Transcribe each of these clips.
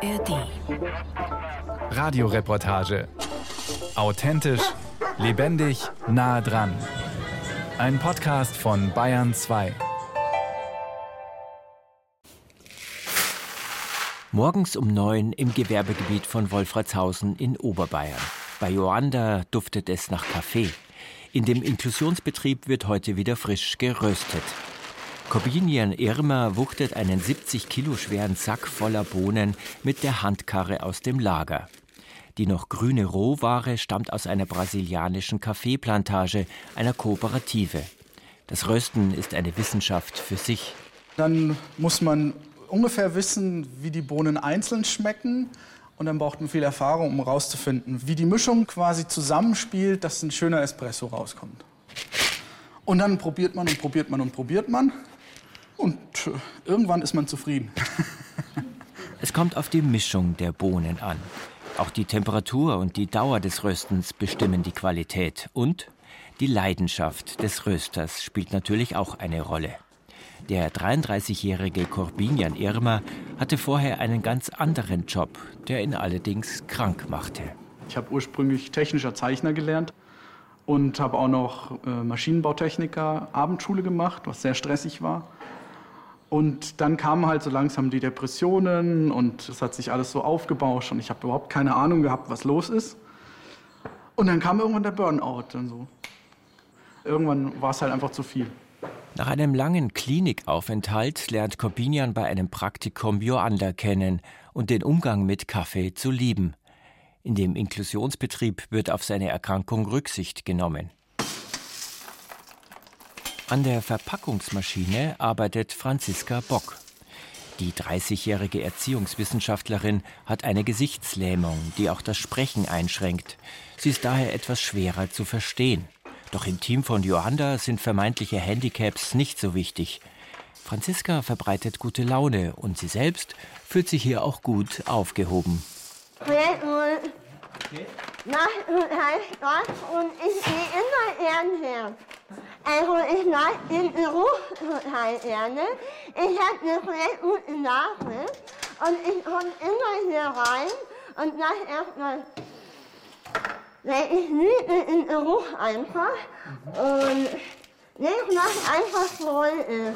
ARD. Radioreportage. Authentisch, lebendig, nah dran. Ein Podcast von Bayern 2. Morgens um neun im Gewerbegebiet von Wolfratshausen in Oberbayern. Bei Joanda duftet es nach Kaffee. In dem Inklusionsbetrieb wird heute wieder frisch geröstet. Corbinian Irma wuchtet einen 70 Kilo schweren Sack voller Bohnen mit der Handkarre aus dem Lager. Die noch grüne Rohware stammt aus einer brasilianischen Kaffeeplantage, einer Kooperative. Das Rösten ist eine Wissenschaft für sich. Dann muss man ungefähr wissen, wie die Bohnen einzeln schmecken. Und dann braucht man viel Erfahrung, um herauszufinden, wie die Mischung quasi zusammenspielt, dass ein schöner Espresso rauskommt. Und dann probiert man und probiert man und probiert man. Und äh, irgendwann ist man zufrieden. Es kommt auf die Mischung der Bohnen an. Auch die Temperatur und die Dauer des Röstens bestimmen die Qualität. Und die Leidenschaft des Rösters spielt natürlich auch eine Rolle. Der 33-jährige Corbinian Irma hatte vorher einen ganz anderen Job, der ihn allerdings krank machte. Ich habe ursprünglich technischer Zeichner gelernt und habe auch noch äh, Maschinenbautechniker Abendschule gemacht, was sehr stressig war. Und dann kamen halt so langsam die Depressionen und es hat sich alles so aufgebauscht und ich habe überhaupt keine Ahnung gehabt, was los ist. Und dann kam irgendwann der Burnout und so. Irgendwann war es halt einfach zu viel. Nach einem langen Klinikaufenthalt lernt Corbinian bei einem Praktikum Joanda kennen und den Umgang mit Kaffee zu lieben. In dem Inklusionsbetrieb wird auf seine Erkrankung Rücksicht genommen. An der Verpackungsmaschine arbeitet Franziska Bock. Die 30-jährige Erziehungswissenschaftlerin hat eine Gesichtslähmung, die auch das Sprechen einschränkt. Sie ist daher etwas schwerer zu verstehen. Doch im Team von Johanna sind vermeintliche Handicaps nicht so wichtig. Franziska verbreitet gute Laune und sie selbst fühlt sich hier auch gut aufgehoben. Nacht heißt das und ich gehe immer her. Also ich mag den Geruch total gerne. Ich habe eine sehr gute Nase und ich komme immer hier rein und sage erstmal, weil ich liebe den Geruch einfach und das macht einfach Freude.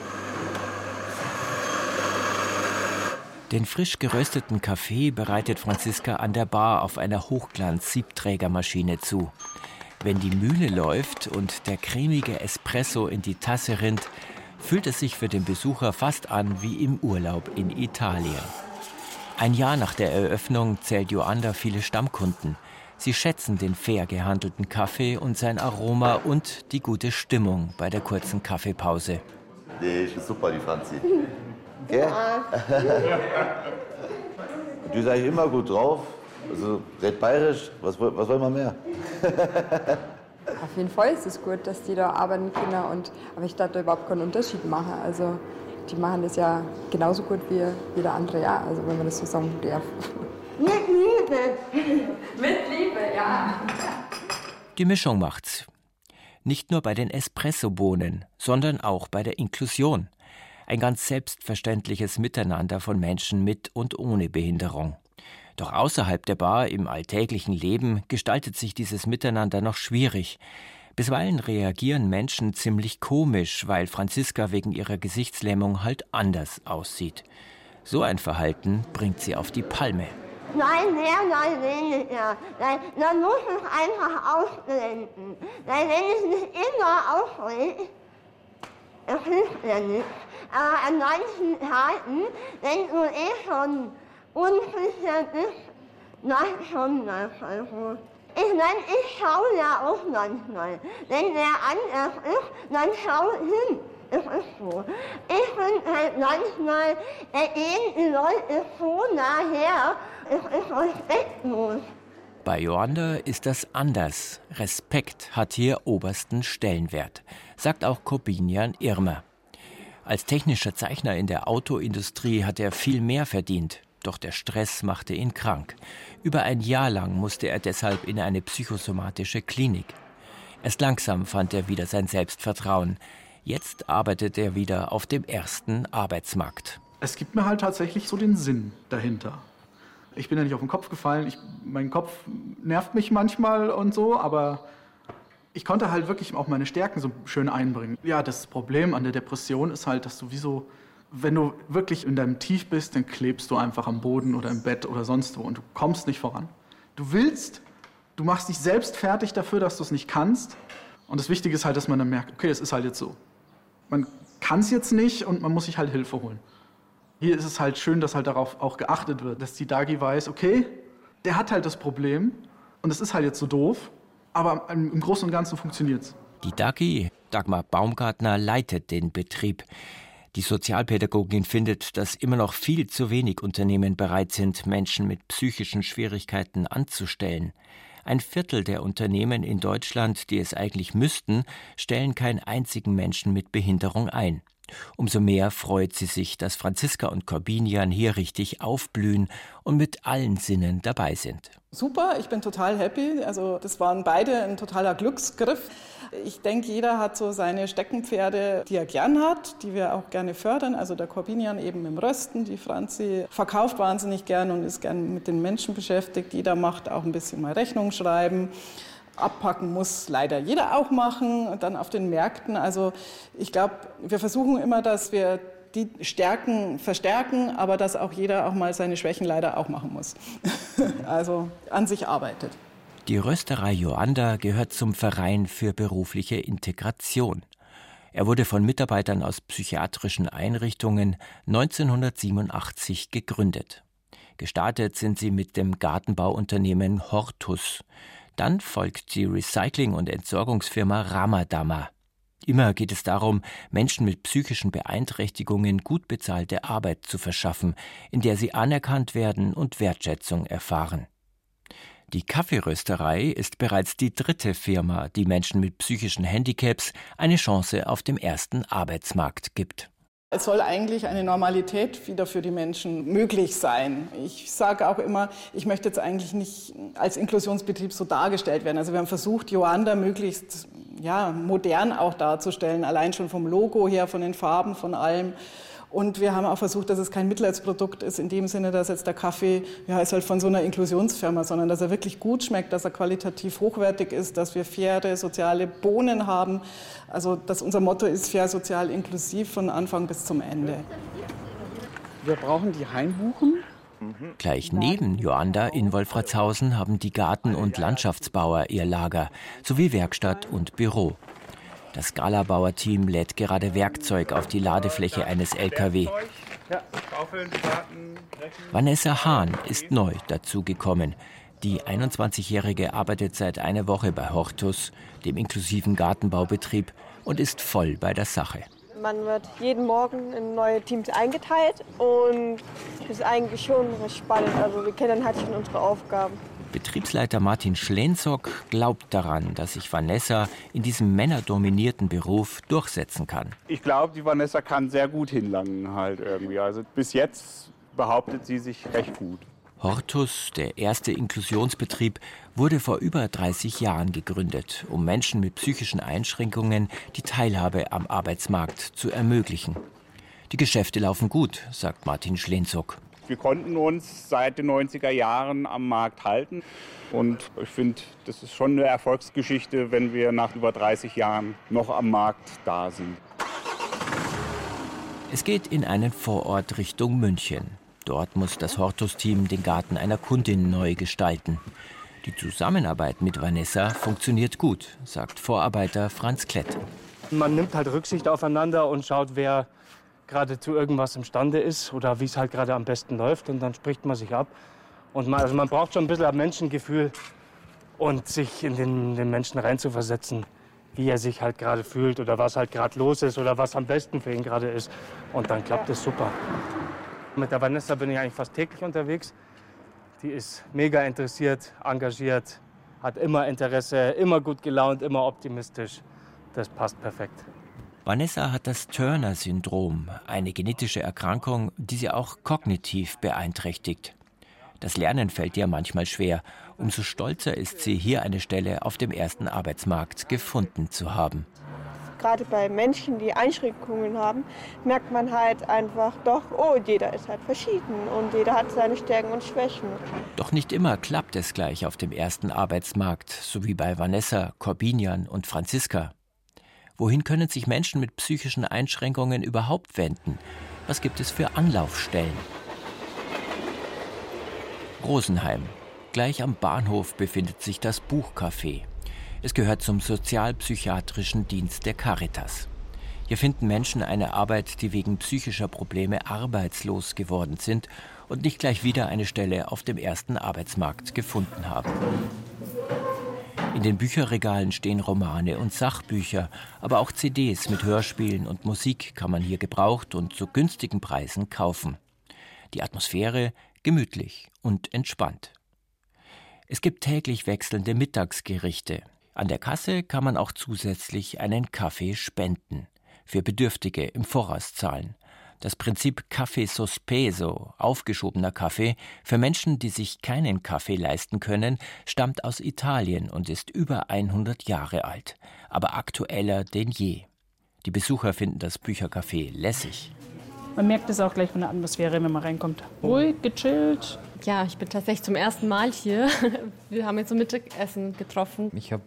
Den frisch gerösteten Kaffee bereitet Franziska an der Bar auf einer Hochglanz-Siebträgermaschine zu. Wenn die Mühle läuft und der cremige Espresso in die Tasse rinnt, fühlt es sich für den Besucher fast an wie im Urlaub in Italien. Ein Jahr nach der Eröffnung zählt Joanda viele Stammkunden. Sie schätzen den fair gehandelten Kaffee und sein Aroma und die gute Stimmung bei der kurzen Kaffeepause. Die ist super, die Franzi. Gell? Ist eigentlich immer gut drauf. Also, red bayerisch, was, was wollen wir mehr? Auf jeden Fall ist es gut, dass die da arbeiten können. Und, aber ich darf da überhaupt keinen Unterschied machen. Also die machen das ja genauso gut wie jeder andere ja. Also wenn man das so sagen darf. Mit Liebe. Mit Liebe, ja. Die Mischung macht's. Nicht nur bei den Espressobohnen, sondern auch bei der Inklusion. Ein ganz selbstverständliches Miteinander von Menschen mit und ohne Behinderung. Doch außerhalb der Bar im alltäglichen Leben gestaltet sich dieses Miteinander noch schwierig. Bisweilen reagieren Menschen ziemlich komisch, weil Franziska wegen ihrer Gesichtslähmung halt anders aussieht. So ein Verhalten bringt sie auf die Palme. Nein, mehr, nein, weniger. Nein, man muss es einfach ausblenden. Weil wenn es nicht immer aufregt, es hilft ja nicht. Aber an manchen Tagen, wenn du eh schon unsicher bist, nein, schon das also. Ich meine, ich schaue ja auch manchmal. Wenn der anders ist, dann schau hin. Es ist so. Ich finde halt manchmal, da gehen die Leute so nah her, es ist respektlos. Bei Joanda ist das anders. Respekt hat hier obersten Stellenwert, sagt auch Corbinian Irmer. Als technischer Zeichner in der Autoindustrie hat er viel mehr verdient. Doch der Stress machte ihn krank. Über ein Jahr lang musste er deshalb in eine psychosomatische Klinik. Erst langsam fand er wieder sein Selbstvertrauen. Jetzt arbeitet er wieder auf dem ersten Arbeitsmarkt. Es gibt mir halt tatsächlich so den Sinn dahinter. Ich bin ja nicht auf den Kopf gefallen. Ich, mein Kopf nervt mich manchmal und so, aber ich konnte halt wirklich auch meine Stärken so schön einbringen. Ja, das Problem an der Depression ist halt, dass du wie so, wenn du wirklich in deinem Tief bist, dann klebst du einfach am Boden oder im Bett oder sonst wo und du kommst nicht voran. Du willst, du machst dich selbst fertig dafür, dass du es nicht kannst. Und das Wichtige ist halt, dass man dann merkt, okay, es ist halt jetzt so. Man kann es jetzt nicht und man muss sich halt Hilfe holen. Hier ist es halt schön, dass halt darauf auch geachtet wird, dass die Dagi weiß, okay, der hat halt das Problem und es ist halt jetzt so doof, aber im Großen und Ganzen funktioniert es. Die Dagi, Dagmar Baumgartner, leitet den Betrieb. Die Sozialpädagogin findet, dass immer noch viel zu wenig Unternehmen bereit sind, Menschen mit psychischen Schwierigkeiten anzustellen. Ein Viertel der Unternehmen in Deutschland, die es eigentlich müssten, stellen keinen einzigen Menschen mit Behinderung ein. Umso mehr freut sie sich, dass Franziska und Corbinian hier richtig aufblühen und mit allen Sinnen dabei sind. Super, ich bin total happy. Also das waren beide ein totaler Glücksgriff. Ich denke, jeder hat so seine Steckenpferde, die er gern hat, die wir auch gerne fördern. Also der Corbinian eben im Rösten, die Franzi verkauft wahnsinnig gern und ist gern mit den Menschen beschäftigt. Jeder macht auch ein bisschen mal Rechnung schreiben. Abpacken muss leider jeder auch machen, dann auf den Märkten. Also ich glaube, wir versuchen immer, dass wir die Stärken verstärken, aber dass auch jeder auch mal seine Schwächen leider auch machen muss. also an sich arbeitet. Die Rösterei Joanda gehört zum Verein für berufliche Integration. Er wurde von Mitarbeitern aus psychiatrischen Einrichtungen 1987 gegründet. Gestartet sind sie mit dem Gartenbauunternehmen Hortus. Dann folgt die Recycling- und Entsorgungsfirma Ramadama. Immer geht es darum, Menschen mit psychischen Beeinträchtigungen gut bezahlte Arbeit zu verschaffen, in der sie anerkannt werden und Wertschätzung erfahren. Die Kaffeerösterei ist bereits die dritte Firma, die Menschen mit psychischen Handicaps eine Chance auf dem ersten Arbeitsmarkt gibt. Es soll eigentlich eine Normalität wieder für die Menschen möglich sein. Ich sage auch immer, ich möchte jetzt eigentlich nicht als Inklusionsbetrieb so dargestellt werden. Also wir haben versucht, Joanda möglichst ja, modern auch darzustellen, allein schon vom Logo her, von den Farben, von allem. Und wir haben auch versucht, dass es kein Mitleidsprodukt ist, in dem Sinne, dass jetzt der Kaffee, ja, ist halt von so einer Inklusionsfirma, sondern dass er wirklich gut schmeckt, dass er qualitativ hochwertig ist, dass wir faire soziale Bohnen haben. Also, dass unser Motto ist fair, sozial, inklusiv von Anfang bis zum Ende. Wir brauchen die Hainbuchen. Gleich neben Joanda in Wolfratshausen haben die Garten- und Landschaftsbauer ihr Lager sowie Werkstatt und Büro. Das Galabauer-Team lädt gerade Werkzeug auf die Ladefläche eines LKW. Vanessa Hahn ist neu dazugekommen. Die 21-Jährige arbeitet seit einer Woche bei Hortus, dem inklusiven Gartenbaubetrieb, und ist voll bei der Sache. Man wird jeden Morgen in neue Teams eingeteilt und das ist eigentlich schon spannend. Also wir kennen halt schon unsere Aufgaben. Betriebsleiter Martin Schlenzock glaubt daran, dass sich Vanessa in diesem männerdominierten Beruf durchsetzen kann. Ich glaube, die Vanessa kann sehr gut hinlangen halt irgendwie. Also bis jetzt behauptet sie sich recht gut. Hortus, der erste Inklusionsbetrieb, wurde vor über 30 Jahren gegründet, um Menschen mit psychischen Einschränkungen die Teilhabe am Arbeitsmarkt zu ermöglichen. Die Geschäfte laufen gut, sagt Martin Schlenzock. Wir konnten uns seit den 90er Jahren am Markt halten. Und ich finde, das ist schon eine Erfolgsgeschichte, wenn wir nach über 30 Jahren noch am Markt da sind. Es geht in einen Vorort Richtung München. Dort muss das Hortus-Team den Garten einer Kundin neu gestalten. Die Zusammenarbeit mit Vanessa funktioniert gut, sagt Vorarbeiter Franz Klett. Man nimmt halt Rücksicht aufeinander und schaut, wer gerade zu irgendwas imstande ist oder wie es halt gerade am besten läuft. Und dann spricht man sich ab. Und man, also man braucht schon ein bisschen ein Menschengefühl und sich in den, den Menschen reinzuversetzen, wie er sich halt gerade fühlt oder was halt gerade los ist oder was am besten für ihn gerade ist. Und dann klappt es super. Mit der Vanessa bin ich eigentlich fast täglich unterwegs. Die ist mega interessiert, engagiert, hat immer Interesse, immer gut gelaunt, immer optimistisch. Das passt perfekt. Vanessa hat das Turner-Syndrom, eine genetische Erkrankung, die sie auch kognitiv beeinträchtigt. Das Lernen fällt ihr manchmal schwer. Umso stolzer ist sie, hier eine Stelle auf dem ersten Arbeitsmarkt gefunden zu haben. gerade bei Menschen, die Einschränkungen haben, merkt man halt einfach doch, oh, jeder ist halt verschieden und jeder hat seine Stärken und Schwächen. Doch nicht immer klappt es gleich auf dem ersten Arbeitsmarkt, so wie bei Vanessa, Corbinian und Franziska. Wohin können sich Menschen mit psychischen Einschränkungen überhaupt wenden? Was gibt es für Anlaufstellen? Rosenheim. Gleich am Bahnhof befindet sich das Buchcafé. Es gehört zum sozialpsychiatrischen Dienst der Caritas. Hier finden Menschen eine Arbeit, die wegen psychischer Probleme arbeitslos geworden sind und nicht gleich wieder eine Stelle auf dem ersten Arbeitsmarkt gefunden haben. In den Bücherregalen stehen Romane und Sachbücher, aber auch CDs mit Hörspielen und Musik kann man hier gebraucht und zu günstigen Preisen kaufen. Die Atmosphäre gemütlich und entspannt. Es gibt täglich wechselnde Mittagsgerichte. An der Kasse kann man auch zusätzlich einen Kaffee spenden, für Bedürftige im Voraus zahlen. Das Prinzip Kaffee Sospeso, aufgeschobener Kaffee, für Menschen, die sich keinen Kaffee leisten können, stammt aus Italien und ist über 100 Jahre alt, aber aktueller denn je. Die Besucher finden das Büchercafé lässig. Man merkt es auch gleich von der Atmosphäre, wenn man reinkommt. Ruhig, gechillt. Ja, ich bin tatsächlich zum ersten Mal hier. Wir haben jetzt zum Mittagessen getroffen. Ich habe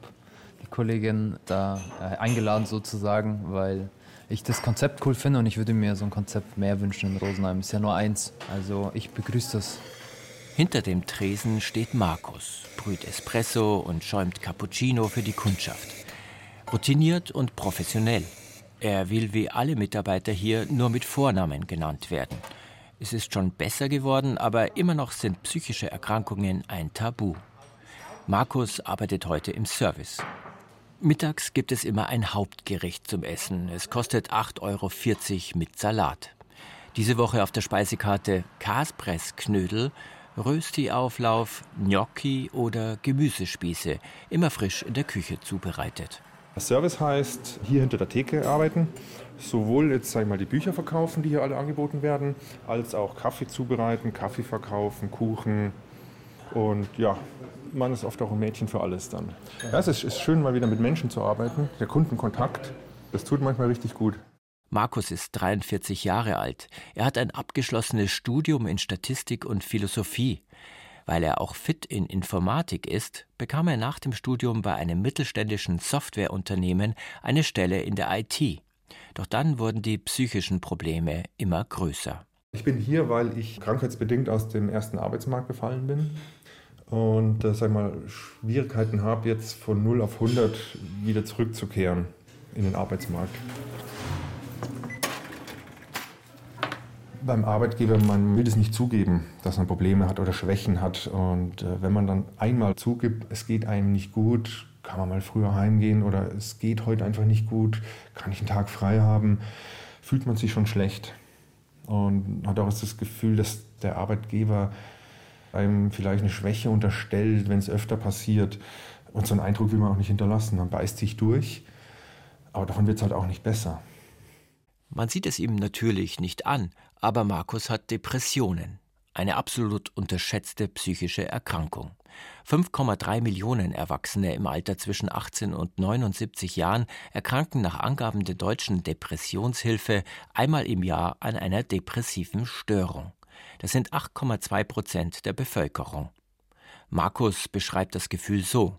die Kollegin da äh, eingeladen sozusagen, weil ich das Konzept cool finde und ich würde mir so ein Konzept mehr wünschen in Rosenheim. Ist ja nur eins, also ich begrüße das. Hinter dem Tresen steht Markus, brüht Espresso und schäumt Cappuccino für die Kundschaft. Routiniert und professionell. Er will wie alle Mitarbeiter hier nur mit Vornamen genannt werden. Es ist schon besser geworden, aber immer noch sind psychische Erkrankungen ein Tabu. Markus arbeitet heute im Service. Mittags gibt es immer ein Hauptgericht zum Essen. Es kostet 8,40 Euro mit Salat. Diese Woche auf der Speisekarte Kaspressknödel, Rösti-Auflauf, Gnocchi oder Gemüsespieße, immer frisch in der Küche zubereitet. Service heißt hier hinter der Theke arbeiten, sowohl jetzt sag ich mal die Bücher verkaufen, die hier alle angeboten werden, als auch Kaffee zubereiten, Kaffee verkaufen, Kuchen und ja, man ist oft auch ein Mädchen für alles dann. Ja, es ist, ist schön, mal wieder mit Menschen zu arbeiten, der Kundenkontakt, das tut manchmal richtig gut. Markus ist 43 Jahre alt. Er hat ein abgeschlossenes Studium in Statistik und Philosophie. Weil er auch fit in Informatik ist, bekam er nach dem Studium bei einem mittelständischen Softwareunternehmen eine Stelle in der IT. Doch dann wurden die psychischen Probleme immer größer. Ich bin hier, weil ich krankheitsbedingt aus dem ersten Arbeitsmarkt gefallen bin und äh, sag mal, Schwierigkeiten habe, jetzt von 0 auf 100 wieder zurückzukehren in den Arbeitsmarkt. beim Arbeitgeber, man will es nicht zugeben, dass man Probleme hat oder Schwächen hat. Und äh, wenn man dann einmal zugibt, es geht einem nicht gut, kann man mal früher heimgehen oder es geht heute einfach nicht gut, kann ich einen Tag frei haben, fühlt man sich schon schlecht. Und hat auch das Gefühl, dass der Arbeitgeber einem vielleicht eine Schwäche unterstellt, wenn es öfter passiert. Und so einen Eindruck will man auch nicht hinterlassen. Man beißt sich durch, aber davon wird es halt auch nicht besser. Man sieht es ihm natürlich nicht an, aber Markus hat Depressionen. Eine absolut unterschätzte psychische Erkrankung. 5,3 Millionen Erwachsene im Alter zwischen 18 und 79 Jahren erkranken nach Angaben der deutschen Depressionshilfe einmal im Jahr an einer depressiven Störung. Das sind 8,2 Prozent der Bevölkerung. Markus beschreibt das Gefühl so.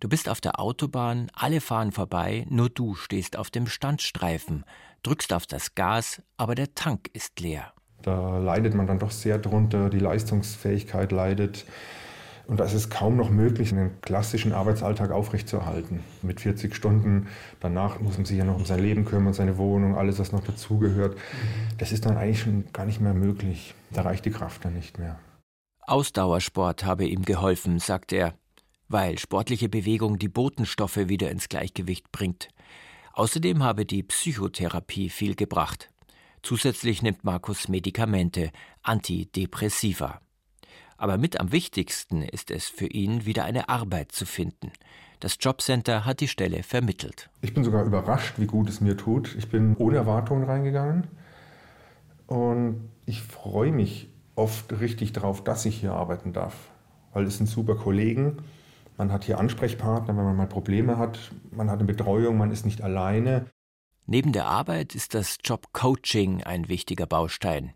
Du bist auf der Autobahn, alle fahren vorbei, nur du stehst auf dem Standstreifen, drückst auf das Gas, aber der Tank ist leer. Da leidet man dann doch sehr drunter, die Leistungsfähigkeit leidet. Und da ist es kaum noch möglich, einen klassischen Arbeitsalltag aufrechtzuerhalten. Mit 40 Stunden, danach muss man sich ja noch um sein Leben kümmern, seine Wohnung, alles, was noch dazugehört. Das ist dann eigentlich schon gar nicht mehr möglich. Da reicht die Kraft dann nicht mehr. Ausdauersport habe ihm geholfen, sagt er, weil sportliche Bewegung die Botenstoffe wieder ins Gleichgewicht bringt. Außerdem habe die Psychotherapie viel gebracht. Zusätzlich nimmt Markus Medikamente, Antidepressiva. Aber mit am wichtigsten ist es für ihn, wieder eine Arbeit zu finden. Das Jobcenter hat die Stelle vermittelt. Ich bin sogar überrascht, wie gut es mir tut. Ich bin ohne Erwartungen reingegangen und ich freue mich oft richtig darauf, dass ich hier arbeiten darf, weil es sind super Kollegen. Man hat hier Ansprechpartner, wenn man mal Probleme hat. Man hat eine Betreuung, man ist nicht alleine. Neben der Arbeit ist das Job-Coaching ein wichtiger Baustein.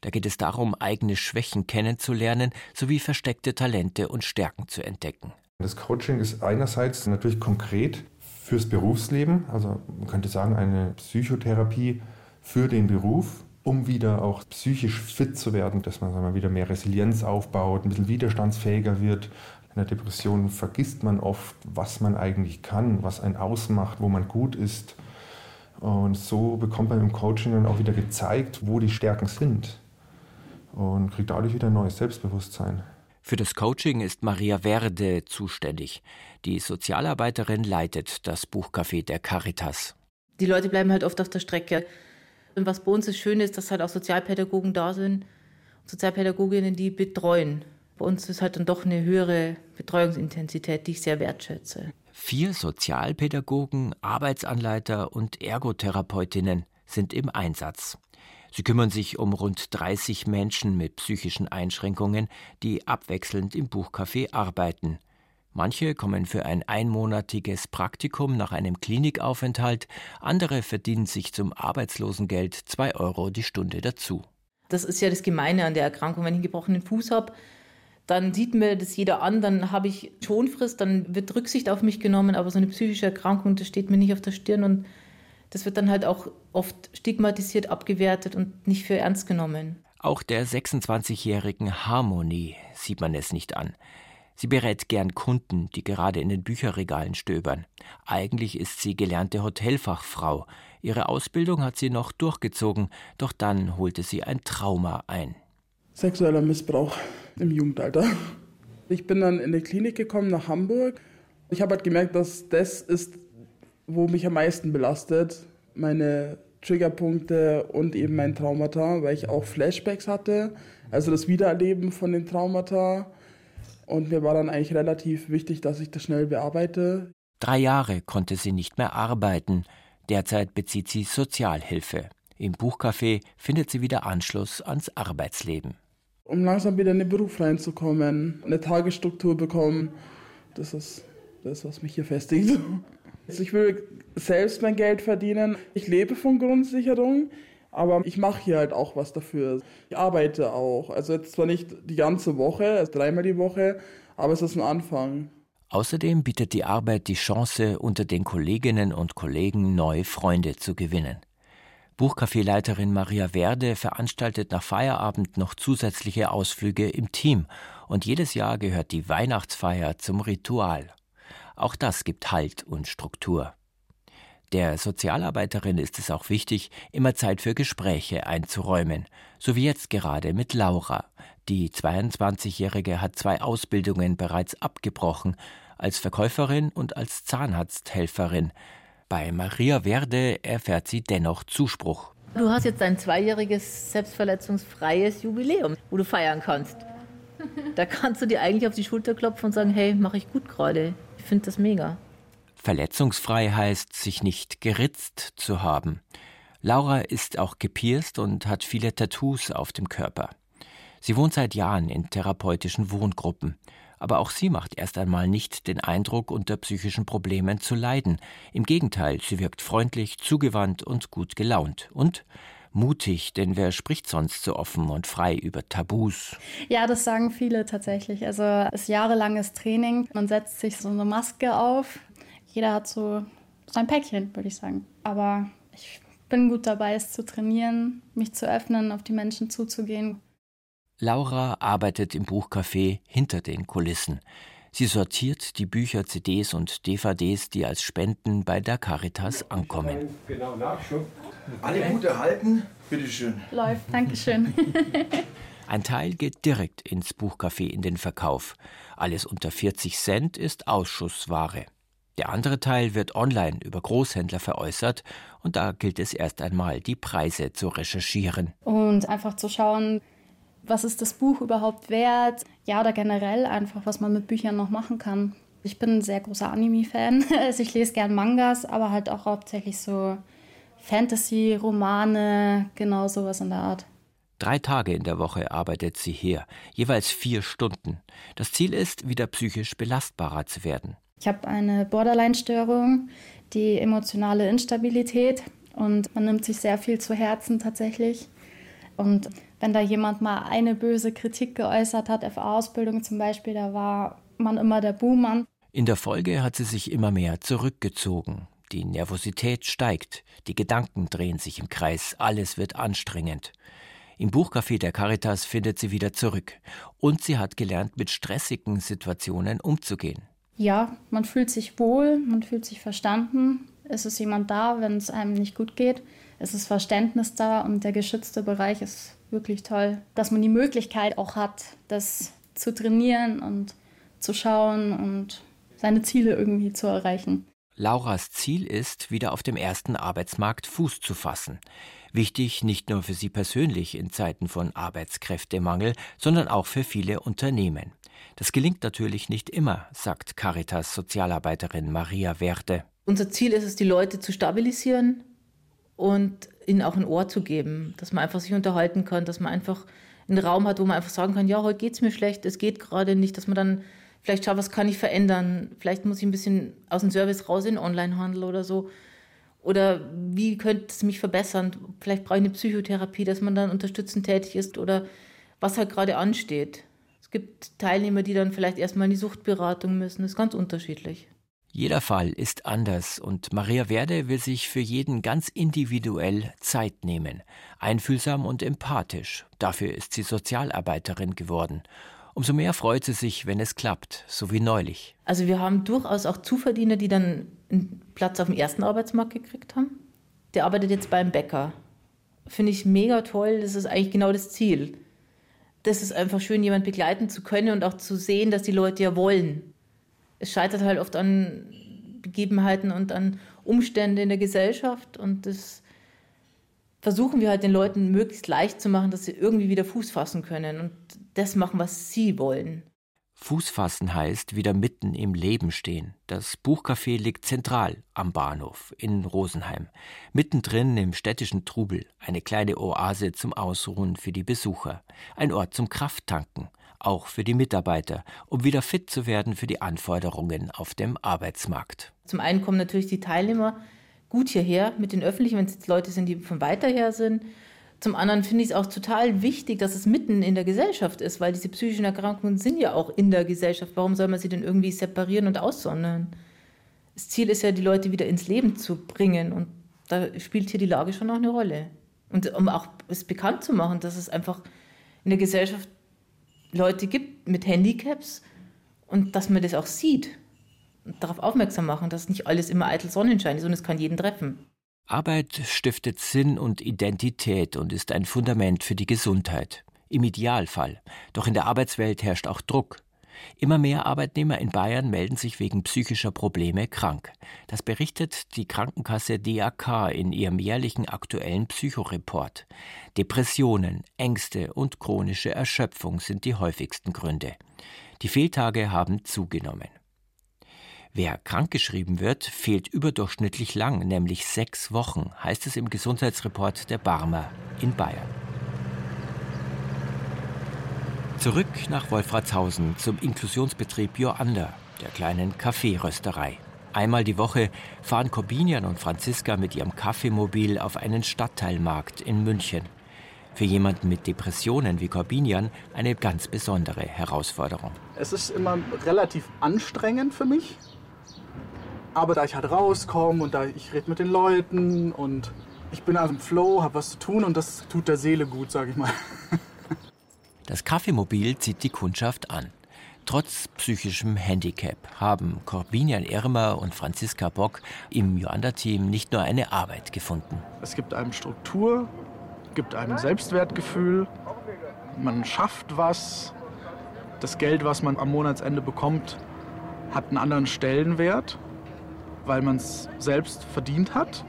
Da geht es darum, eigene Schwächen kennenzulernen sowie versteckte Talente und Stärken zu entdecken. Das Coaching ist einerseits natürlich konkret fürs Berufsleben, also man könnte sagen eine Psychotherapie für den Beruf, um wieder auch psychisch fit zu werden, dass man mal, wieder mehr Resilienz aufbaut, ein bisschen widerstandsfähiger wird. In der Depression vergisst man oft, was man eigentlich kann, was einen ausmacht, wo man gut ist. Und so bekommt man im Coaching dann auch wieder gezeigt, wo die Stärken sind und kriegt dadurch wieder ein neues Selbstbewusstsein. Für das Coaching ist Maria Werde zuständig. Die Sozialarbeiterin leitet das Buchcafé der Caritas. Die Leute bleiben halt oft auf der Strecke. Und was bei uns ist schön ist, dass halt auch Sozialpädagogen da sind, Sozialpädagoginnen, die betreuen. Bei uns ist halt dann doch eine höhere Betreuungsintensität, die ich sehr wertschätze. Vier Sozialpädagogen, Arbeitsanleiter und Ergotherapeutinnen sind im Einsatz. Sie kümmern sich um rund 30 Menschen mit psychischen Einschränkungen, die abwechselnd im Buchcafé arbeiten. Manche kommen für ein einmonatiges Praktikum nach einem Klinikaufenthalt, andere verdienen sich zum Arbeitslosengeld zwei Euro die Stunde dazu. Das ist ja das Gemeine an der Erkrankung. Wenn ich einen gebrochenen Fuß habe, dann sieht mir das jeder an, dann habe ich Schonfrist, dann wird Rücksicht auf mich genommen, aber so eine psychische Erkrankung, das steht mir nicht auf der Stirn und das wird dann halt auch oft stigmatisiert, abgewertet und nicht für ernst genommen. Auch der 26-jährigen Harmonie sieht man es nicht an. Sie berät gern Kunden, die gerade in den Bücherregalen stöbern. Eigentlich ist sie gelernte Hotelfachfrau. Ihre Ausbildung hat sie noch durchgezogen, doch dann holte sie ein Trauma ein. Sexueller Missbrauch im Jugendalter. Ich bin dann in die Klinik gekommen nach Hamburg. Ich habe halt gemerkt, dass das ist wo mich am meisten belastet, meine Triggerpunkte und eben mein Traumata, weil ich auch Flashbacks hatte, also das Wiedererleben von den Traumata. Und mir war dann eigentlich relativ wichtig, dass ich das schnell bearbeite. Drei Jahre konnte sie nicht mehr arbeiten. Derzeit bezieht sie Sozialhilfe. Im Buchcafé findet sie wieder Anschluss ans Arbeitsleben. Um langsam wieder in den Beruf reinzukommen, eine Tagesstruktur bekommen, das ist das, was mich hier festigt. Also ich will selbst mein Geld verdienen. Ich lebe von Grundsicherung, aber ich mache hier halt auch was dafür. Ich arbeite auch. Also jetzt zwar nicht die ganze Woche, also dreimal die Woche, aber es ist ein Anfang. Außerdem bietet die Arbeit die Chance, unter den Kolleginnen und Kollegen neue Freunde zu gewinnen. Buchcafé-Leiterin Maria Werde veranstaltet nach Feierabend noch zusätzliche Ausflüge im Team und jedes Jahr gehört die Weihnachtsfeier zum Ritual. Auch das gibt Halt und Struktur. Der Sozialarbeiterin ist es auch wichtig, immer Zeit für Gespräche einzuräumen, so wie jetzt gerade mit Laura. Die 22-Jährige hat zwei Ausbildungen bereits abgebrochen, als Verkäuferin und als Zahnarzthelferin. Bei Maria Werde erfährt sie dennoch Zuspruch. Du hast jetzt ein zweijähriges selbstverletzungsfreies Jubiläum, wo du feiern kannst. Da kannst du dir eigentlich auf die Schulter klopfen und sagen, hey, mache ich gut gerade finde das mega. Verletzungsfrei heißt, sich nicht geritzt zu haben. Laura ist auch gepierst und hat viele Tattoos auf dem Körper. Sie wohnt seit Jahren in therapeutischen Wohngruppen. Aber auch sie macht erst einmal nicht den Eindruck, unter psychischen Problemen zu leiden. Im Gegenteil, sie wirkt freundlich, zugewandt und gut gelaunt. Und mutig, denn wer spricht sonst so offen und frei über Tabus? Ja, das sagen viele tatsächlich. Also es ist jahrelanges Training. Man setzt sich so eine Maske auf. Jeder hat so sein Päckchen, würde ich sagen. Aber ich bin gut dabei, es zu trainieren, mich zu öffnen, auf die Menschen zuzugehen. Laura arbeitet im Buchcafé hinter den Kulissen. Sie sortiert die Bücher, CDs und DVDs, die als Spenden bei der Caritas ankommen. Genau, Alle gut erhalten? Bitteschön. Läuft, Dankeschön. Ein Teil geht direkt ins Buchcafé in den Verkauf. Alles unter 40 Cent ist Ausschussware. Der andere Teil wird online über Großhändler veräußert und da gilt es erst einmal, die Preise zu recherchieren. Und einfach zu schauen, was ist das Buch überhaupt wert? Ja, oder generell einfach, was man mit Büchern noch machen kann. Ich bin ein sehr großer Anime-Fan. Also ich lese gern Mangas, aber halt auch hauptsächlich so Fantasy, Romane, genau sowas in der Art. Drei Tage in der Woche arbeitet sie hier, jeweils vier Stunden. Das Ziel ist, wieder psychisch belastbarer zu werden. Ich habe eine Borderline-Störung, die emotionale Instabilität und man nimmt sich sehr viel zu Herzen tatsächlich. Und wenn da jemand mal eine böse Kritik geäußert hat, FA-Ausbildung zum Beispiel, da war man immer der Buhmann. In der Folge hat sie sich immer mehr zurückgezogen. Die Nervosität steigt, die Gedanken drehen sich im Kreis, alles wird anstrengend. Im Buchcafé der Caritas findet sie wieder zurück und sie hat gelernt, mit stressigen Situationen umzugehen. Ja, man fühlt sich wohl, man fühlt sich verstanden. Es ist jemand da, wenn es einem nicht gut geht. Es ist Verständnis da und der geschützte Bereich ist wirklich toll, dass man die Möglichkeit auch hat, das zu trainieren und zu schauen und seine Ziele irgendwie zu erreichen. Lauras Ziel ist, wieder auf dem ersten Arbeitsmarkt Fuß zu fassen. Wichtig nicht nur für sie persönlich in Zeiten von Arbeitskräftemangel, sondern auch für viele Unternehmen. Das gelingt natürlich nicht immer, sagt Caritas Sozialarbeiterin Maria Werte. Unser Ziel ist es, die Leute zu stabilisieren und ihnen auch ein Ohr zu geben, dass man einfach sich unterhalten kann, dass man einfach einen Raum hat, wo man einfach sagen kann, ja, heute geht es mir schlecht, es geht gerade nicht, dass man dann vielleicht schaut, was kann ich verändern, vielleicht muss ich ein bisschen aus dem Service raus in den Onlinehandel oder so oder wie könnte es mich verbessern? Vielleicht brauche ich eine Psychotherapie, dass man dann unterstützend tätig ist oder was halt gerade ansteht. Es gibt Teilnehmer, die dann vielleicht erstmal in die Suchtberatung müssen. Das ist ganz unterschiedlich. Jeder Fall ist anders und Maria Werde will sich für jeden ganz individuell Zeit nehmen. Einfühlsam und empathisch. Dafür ist sie Sozialarbeiterin geworden. Umso mehr freut sie sich, wenn es klappt, so wie neulich. Also wir haben durchaus auch Zuverdiener, die dann einen Platz auf dem ersten Arbeitsmarkt gekriegt haben. Der arbeitet jetzt beim Bäcker. Finde ich mega toll. Das ist eigentlich genau das Ziel. Das ist einfach schön, jemanden begleiten zu können und auch zu sehen, dass die Leute ja wollen. Es scheitert halt oft an Begebenheiten und an Umständen in der Gesellschaft und das versuchen wir halt den Leuten möglichst leicht zu machen, dass sie irgendwie wieder Fuß fassen können und das machen, was sie wollen. Fuß fassen heißt wieder mitten im Leben stehen. Das Buchcafé liegt zentral am Bahnhof in Rosenheim, mittendrin im städtischen Trubel, eine kleine Oase zum Ausruhen für die Besucher, ein Ort zum Krafttanken, auch für die Mitarbeiter, um wieder fit zu werden für die Anforderungen auf dem Arbeitsmarkt. Zum einen kommen natürlich die Teilnehmer gut hierher mit den Öffentlichen, wenn es jetzt Leute sind, die von weiter her sind zum anderen finde ich es auch total wichtig, dass es mitten in der Gesellschaft ist, weil diese psychischen Erkrankungen sind ja auch in der Gesellschaft. Warum soll man sie denn irgendwie separieren und aussondern? Das Ziel ist ja, die Leute wieder ins Leben zu bringen und da spielt hier die Lage schon auch eine Rolle. Und um auch es bekannt zu machen, dass es einfach in der Gesellschaft Leute gibt mit Handicaps und dass man das auch sieht darauf aufmerksam machen, dass nicht alles immer eitel Sonnenschein ist und es kann jeden treffen. Arbeit stiftet Sinn und Identität und ist ein Fundament für die Gesundheit. Im Idealfall. Doch in der Arbeitswelt herrscht auch Druck. Immer mehr Arbeitnehmer in Bayern melden sich wegen psychischer Probleme krank. Das berichtet die Krankenkasse DAK in ihrem jährlichen aktuellen Psychoreport. Depressionen, Ängste und chronische Erschöpfung sind die häufigsten Gründe. Die Fehltage haben zugenommen. Wer krankgeschrieben wird, fehlt überdurchschnittlich lang, nämlich sechs Wochen, heißt es im Gesundheitsreport der Barmer in Bayern. Zurück nach Wolfratshausen zum Inklusionsbetrieb Joander, der kleinen Kaffeerösterei. Einmal die Woche fahren Corbinian und Franziska mit ihrem Kaffeemobil auf einen Stadtteilmarkt in München. Für jemanden mit Depressionen wie Corbinian eine ganz besondere Herausforderung. Es ist immer relativ anstrengend für mich, aber da ich halt rauskomme und da ich rede mit den Leuten und ich bin also im Flow, habe was zu tun und das tut der Seele gut, sage ich mal. Das Kaffeemobil zieht die Kundschaft an. Trotz psychischem Handicap haben Corbinian Irmer und Franziska Bock im Joanda-Team nicht nur eine Arbeit gefunden. Es gibt einem Struktur, gibt einem Selbstwertgefühl, man schafft was. Das Geld, was man am Monatsende bekommt, hat einen anderen Stellenwert weil man es selbst verdient hat?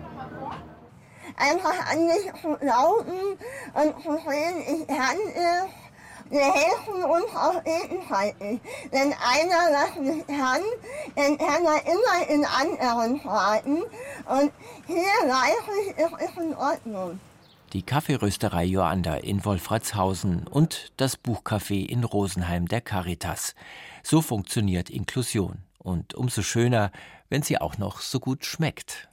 Einfach an mich zu glauben und zu sehen, ich kann es. Wir helfen uns auf jeden Fall. Wenn einer das nicht kann, dann kann er immer in anderen fragen. Und hier weiß ich, es ist in Ordnung. die Kaffeerösterei Joanda in Wolfratshausen und das Buchcafé in Rosenheim der Caritas. So funktioniert Inklusion. Und umso schöner, wenn sie auch noch so gut schmeckt.